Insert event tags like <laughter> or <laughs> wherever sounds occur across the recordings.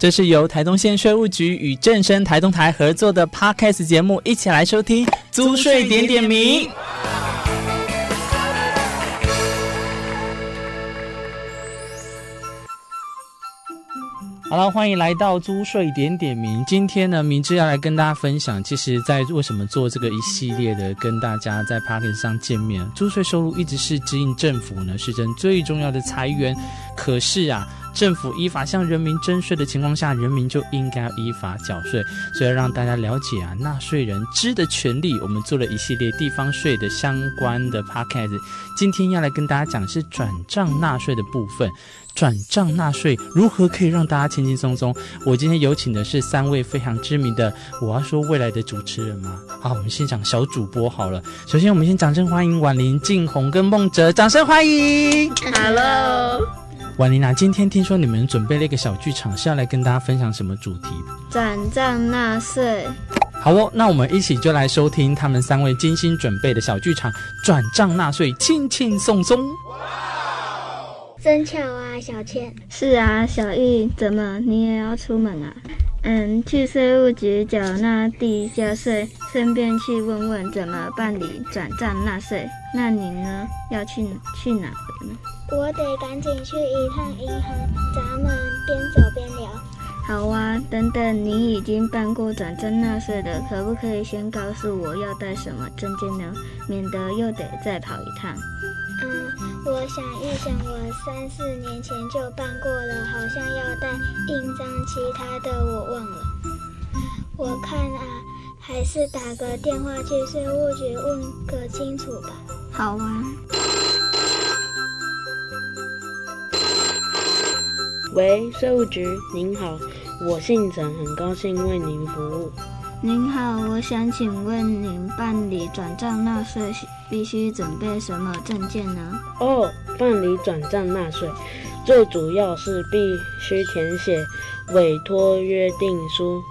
这是由台东县税务局与正声台东台合作的 Podcast 节目，一起来收听租税点点名。好了，欢迎来到租税点点名。今天呢，明志要来跟大家分享，其实，在为什么做这个一系列的跟大家在 p a r t y 上见面，租税收入一直是指引政府呢，是真最重要的财源。可是啊。政府依法向人民征税的情况下，人民就应该依法缴税。所以要让大家了解啊，纳税人知的权利，我们做了一系列地方税的相关的 podcast。今天要来跟大家讲是转账纳税的部分。转账纳税如何可以让大家轻轻松松？我今天有请的是三位非常知名的，我要说未来的主持人吗？好，我们先讲小主播好了。首先，我们先掌声欢迎婉玲、静红跟孟哲，掌声欢迎。Hello。婉玲娜，今天听说你们准备了一个小剧场，是要来跟大家分享什么主题？转账纳税。好哦，那我们一起就来收听他们三位精心准备的小剧场——转账纳税，轻轻松松。真巧啊，小倩。是啊，小玉，怎么你也要出门啊？嗯，去税务局缴纳地价税，顺便去问问怎么办理转账纳税。那你呢？要去去哪呢？我得赶紧去一趟银行，咱们边走边聊。好啊，等等，你已经办过转账纳税的，可不可以先告诉我要带什么证件呢？免得又得再跑一趟。嗯，我想一想，我三四年前就办过了，好像要带印章，其他的我忘了。我看啊，还是打个电话去税务局问个清楚吧。好啊。喂，税务局，您好，我姓陈，很高兴为您服务。您好，我想请问您办理转账纳税必须准备什么证件呢？哦，办理转账纳税，最主要是必须填写委托约定书，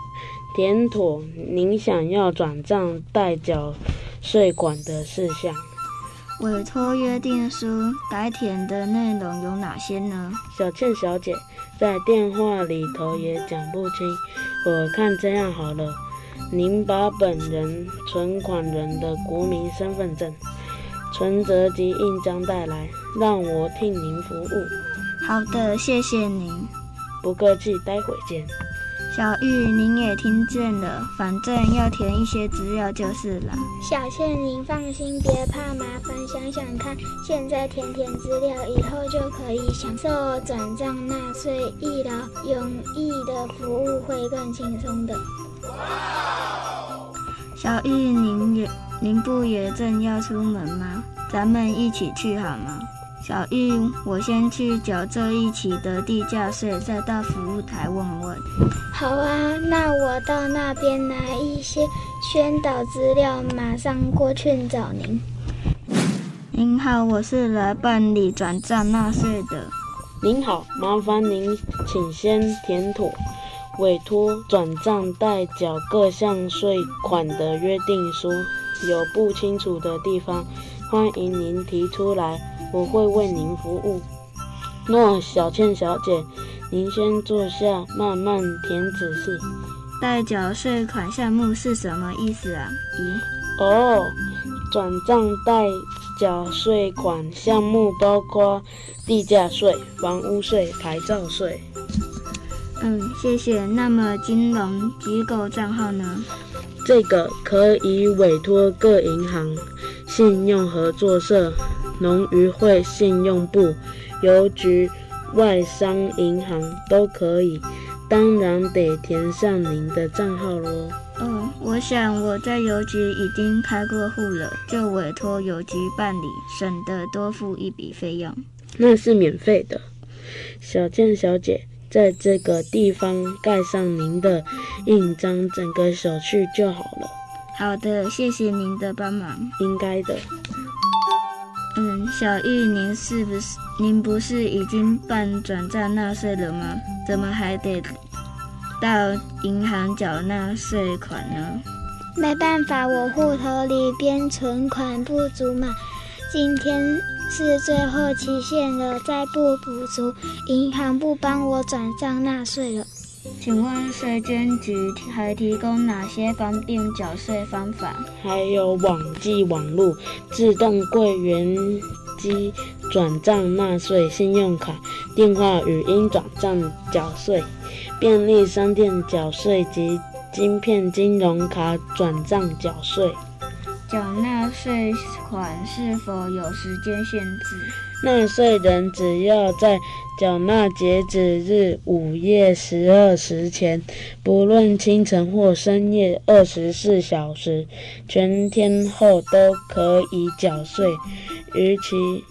填妥您想要转账代缴税款的事项。委托约定书该填的内容有哪些呢？小倩小姐在电话里头也讲不清，我看这样好了，您把本人存款人的国民身份证、存折及印章带来，让我替您服务。好的，谢谢您。不客气，待会见。小玉，您也听见了，反正要填一些资料就是了。小倩，您放心，别怕麻烦。想想看，现在填填资料，以后就可以享受转账纳税、一劳永逸的服务，会更轻松的。小玉，您也您不也正要出门吗？咱们一起去好吗？小玉，我先去缴这一期的地价税，再到服务台问问。好啊，那我到那边拿一些宣导资料，马上过去找您。您好，我是来办理转账纳税的。您好，麻烦您请先填妥委托转账代缴各项税款的约定书，有不清楚的地方，欢迎您提出来。我会为您服务。那小倩小姐，您先坐下，慢慢填指示。代缴税款项目是什么意思啊？咦？哦，转账代缴税款项目包括地价税、房屋税、牌照税。嗯，谢谢。那么金融机构账号呢？这个可以委托各银行、信用合作社。农渔会信用部、邮局、外商银行都可以，当然得填上您的账号喽。哦，我想我在邮局已经开过户了，就委托邮局办理，省得多付一笔费用。那是免费的，小倩小姐，在这个地方盖上您的印章，整个手续就好了。好的，谢谢您的帮忙。应该的。嗯，小玉，您是不是您不是已经办转账纳税了吗？怎么还得到银行缴纳税款呢？没办法，我户头里边存款不足嘛。今天是最后期限了，再不补足，银行不帮我转账纳税了。请问税捐局还提供哪些方便缴税方法？还有网际网络、自动柜员机转账纳税、信用卡、电话语音转账缴税、便利商店缴税及晶片金融卡转账缴税。缴纳税款是否有时间限制？纳税人只要在缴纳截止日午夜十二时前，不论清晨或深夜二十四小时，全天候都可以缴税。逾期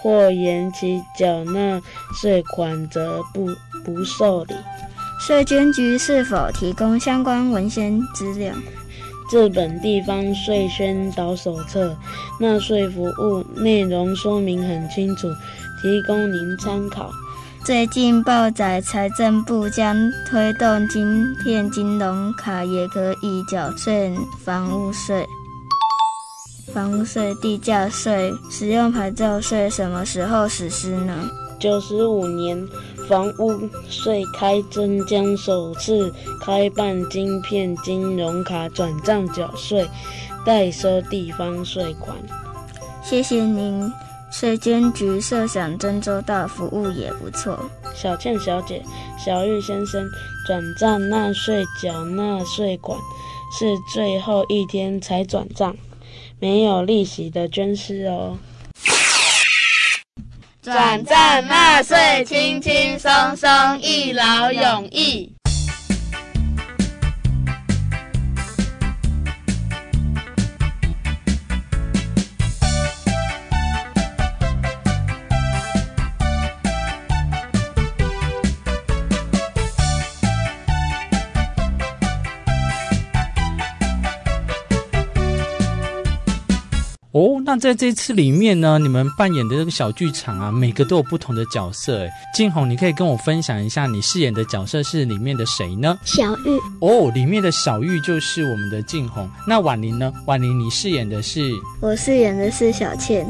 或延期缴纳税款，则不不受理。税捐局是否提供相关文献资料？日本地方税宣导手册纳税服务内容说明很清楚，提供您参考。最近报载财政部将推动金片金融卡也可以缴税房屋税、房屋税、地价税、使用牌照税什么时候实施呢？九十五年房屋税开征将首次开办晶片金融卡转账缴税，代收地方税款。谢谢您，税捐局设想真周到，服务也不错。小倩小姐、小玉先生，转账纳税缴纳税款是最后一天才转账，没有利息的捐失哦。转账纳税，轻轻松松，一劳永逸。哦，那在这次里面呢，你们扮演的这个小剧场啊，每个都有不同的角色。哎，静红，你可以跟我分享一下你饰演的角色是里面的谁呢？小玉哦，里面的小玉就是我们的静红。那婉玲呢？婉玲，你饰演的是？我饰演的是小倩。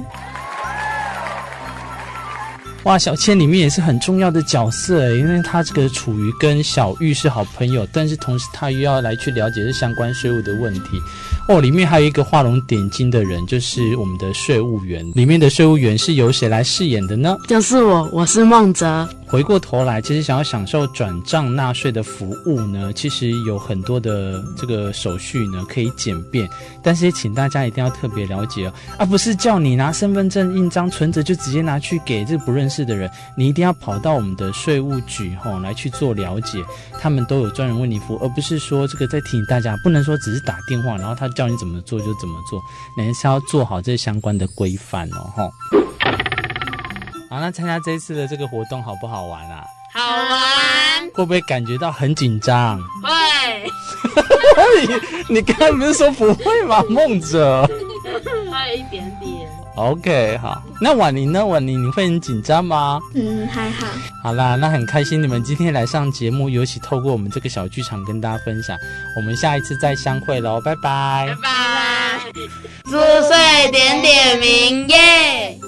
哇，小千里面也是很重要的角色诶，因为他这个处于跟小玉是好朋友，但是同时他又要来去了解这相关税务的问题。哦，里面还有一个画龙点睛的人，就是我们的税务员。里面的税务员是由谁来饰演的呢？就是我，我是孟泽。回过头来，其实想要享受转账纳税的服务呢，其实有很多的这个手续呢可以简便，但是也请大家一定要特别了解哦，而不是叫你拿身份证印章、存折就直接拿去给这个不认识的人，你一定要跑到我们的税务局吼来去做了解，他们都有专人为你服务，而不是说这个在提醒大家，不能说只是打电话，然后他叫你怎么做就怎么做，你是要做好这相关的规范哦，吼。好，那参加这一次的这个活动好不好玩啊？好玩，会不会感觉到很紧张？会。你 <laughs> 你刚才不是说不会吗？<laughs> 梦者，还有一点点。OK，好。那婉玲呢？婉玲，你会很紧张吗？嗯，还好。好啦，那很开心你们今天来上节目，尤其透过我们这个小剧场跟大家分享。我们下一次再相会喽，拜拜。拜拜。祝岁点点名耶！